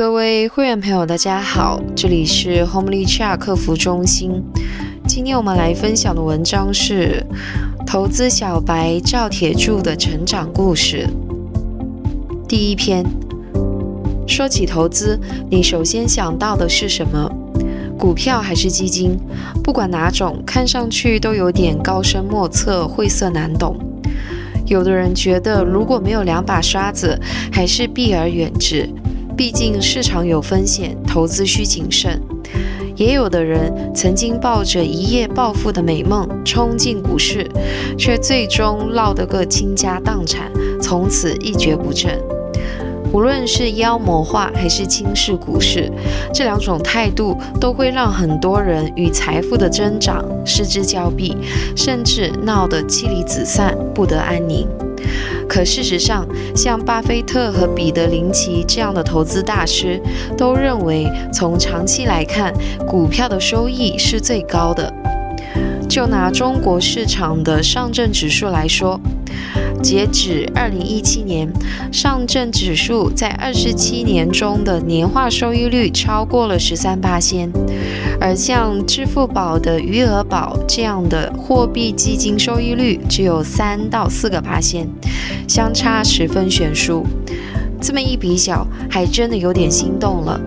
各位会员朋友，大家好，这里是 Homely Chat 客服中心。今天我们来分享的文章是投资小白赵铁柱的成长故事。第一篇，说起投资，你首先想到的是什么？股票还是基金？不管哪种，看上去都有点高深莫测、晦涩难懂。有的人觉得，如果没有两把刷子，还是避而远之。毕竟市场有风险，投资需谨慎。也有的人曾经抱着一夜暴富的美梦冲进股市，却最终落得个倾家荡产，从此一蹶不振。无论是妖魔化还是轻视股市，这两种态度都会让很多人与财富的增长失之交臂，甚至闹得妻离子散、不得安宁。可事实上，像巴菲特和彼得林奇这样的投资大师，都认为从长期来看，股票的收益是最高的。就拿中国市场的上证指数来说。截止二零一七年，上证指数在二十七年中的年化收益率超过了十三八仙，而像支付宝的余额宝这样的货币基金收益率只有三到四个八仙，相差十分悬殊。这么一比较，还真的有点心动了。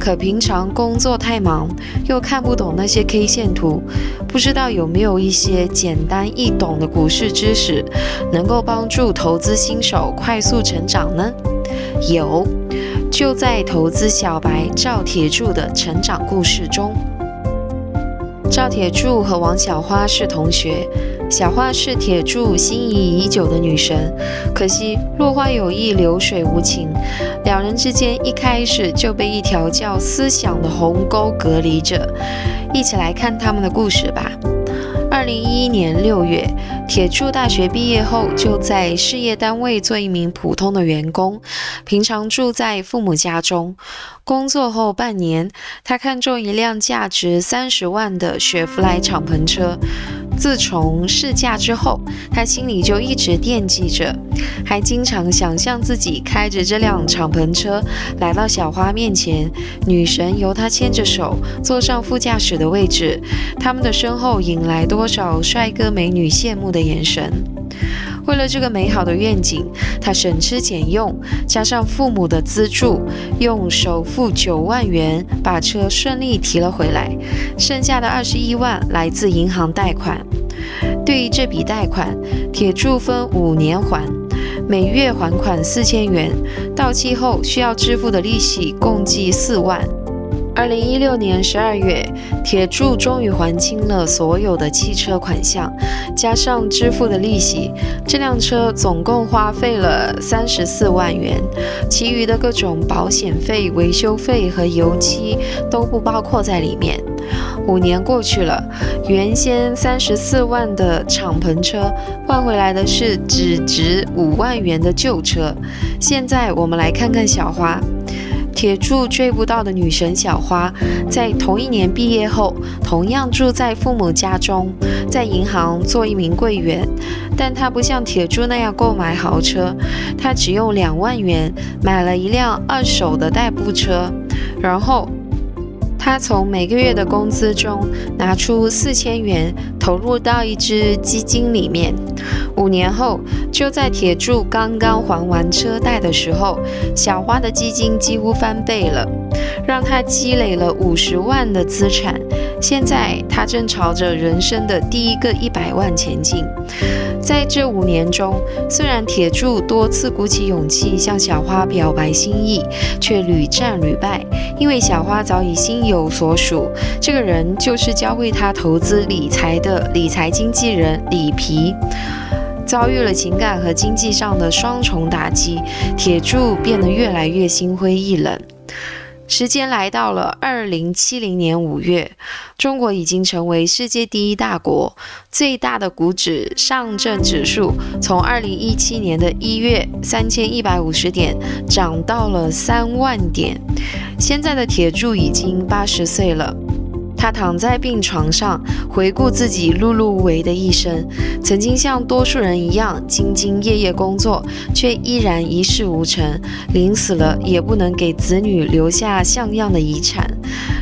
可平常工作太忙，又看不懂那些 K 线图，不知道有没有一些简单易懂的股市知识，能够帮助投资新手快速成长呢？有，就在投资小白赵铁柱的成长故事中。赵铁柱和王小花是同学，小花是铁柱心仪已久的女神，可惜落花有意，流水无情，两人之间一开始就被一条叫思想的鸿沟隔离着。一起来看他们的故事吧。二零一一年六月，铁柱大学毕业后就在事业单位做一名普通的员工，平常住在父母家中。工作后半年，他看中一辆价值三十万的雪佛兰敞篷车。自从试驾之后，他心里就一直惦记着，还经常想象自己开着这辆敞篷车来到小花面前，女神由他牵着手坐上副驾驶的位置，他们的身后引来多少帅哥美女羡慕的眼神。为了这个美好的愿景，他省吃俭用，加上父母的资助，用首付九万元把车顺利提了回来，剩下的二十一万来自银行贷款。对于这笔贷款，铁柱分五年还，每月还款四千元，到期后需要支付的利息共计四万。二零一六年十二月，铁柱终于还清了所有的汽车款项，加上支付的利息，这辆车总共花费了三十四万元，其余的各种保险费、维修费和油漆都不包括在里面。五年过去了，原先三十四万的敞篷车换回来的是只值五万元的旧车。现在我们来看看小花。铁柱追不到的女神小花，在同一年毕业后，同样住在父母家中，在银行做一名柜员。但她不像铁柱那样购买豪车，她只用两万元买了一辆二手的代步车，然后。他从每个月的工资中拿出四千元，投入到一只基金里面。五年后，就在铁柱刚刚还完车贷的时候，小花的基金几乎翻倍了，让他积累了五十万的资产。现在，他正朝着人生的第一个一百万前进。在这五年中，虽然铁柱多次鼓起勇气向小花表白心意，却屡战屡败，因为小花早已心有所属。这个人就是教会他投资理财的理财经纪人李皮。遭遇了情感和经济上的双重打击，铁柱变得越来越心灰意冷。时间来到了二零七零年五月，中国已经成为世界第一大国，最大的股指上证指数从二零一七年的一月三千一百五十点涨到了三万点。现在的铁柱已经八十岁了。他躺在病床上，回顾自己碌碌无为的一生，曾经像多数人一样兢兢业业工作，却依然一事无成，临死了也不能给子女留下像样的遗产。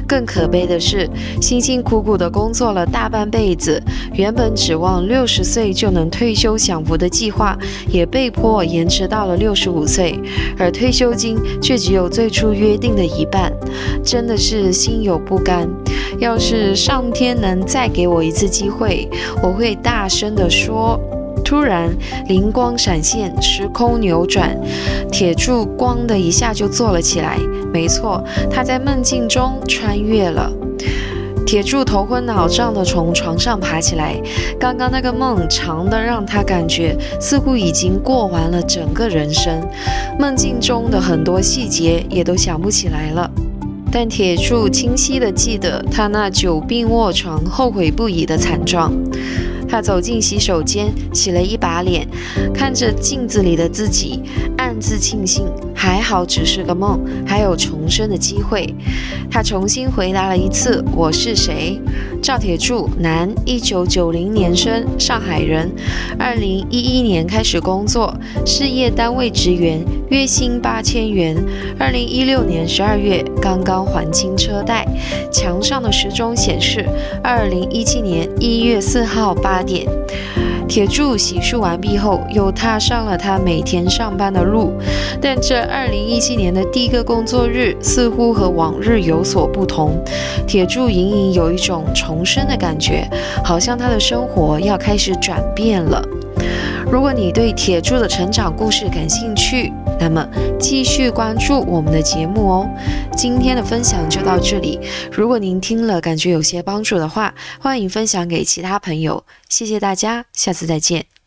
更可悲的是，辛辛苦苦地工作了大半辈子，原本指望六十岁就能退休享福的计划，也被迫延迟到了六十五岁，而退休金却只有最初约定的一半，真的是心有不甘。要是上天能再给我一次机会，我会大声地说。突然灵光闪现，时空扭转，铁柱“咣”的一下就坐了起来。没错，他在梦境中穿越了。铁柱头昏脑胀地从床上爬起来。刚刚那个梦长的让他感觉似乎已经过完了整个人生，梦境中的很多细节也都想不起来了。但铁柱清晰地记得他那久病卧床、后悔不已的惨状。他走进洗手间，洗了一把脸，看着镜子里的自己，暗自庆幸，还好只是个梦，还有重生的机会。他重新回答了一次：“我是谁？”赵铁柱，男，一九九零年生，上海人，二零一一年开始工作，事业单位职员，月薪八千元。二零一六年十二月刚刚还清车贷。墙上的时钟显示，二零一七年一月四号八。八点，铁柱洗漱完毕后，又踏上了他每天上班的路。但这二零一七年的第一个工作日，似乎和往日有所不同。铁柱隐隐有一种重生的感觉，好像他的生活要开始转变了。如果你对铁柱的成长故事感兴趣，那么继续关注我们的节目哦。今天的分享就到这里。如果您听了感觉有些帮助的话，欢迎分享给其他朋友。谢谢大家，下次再见。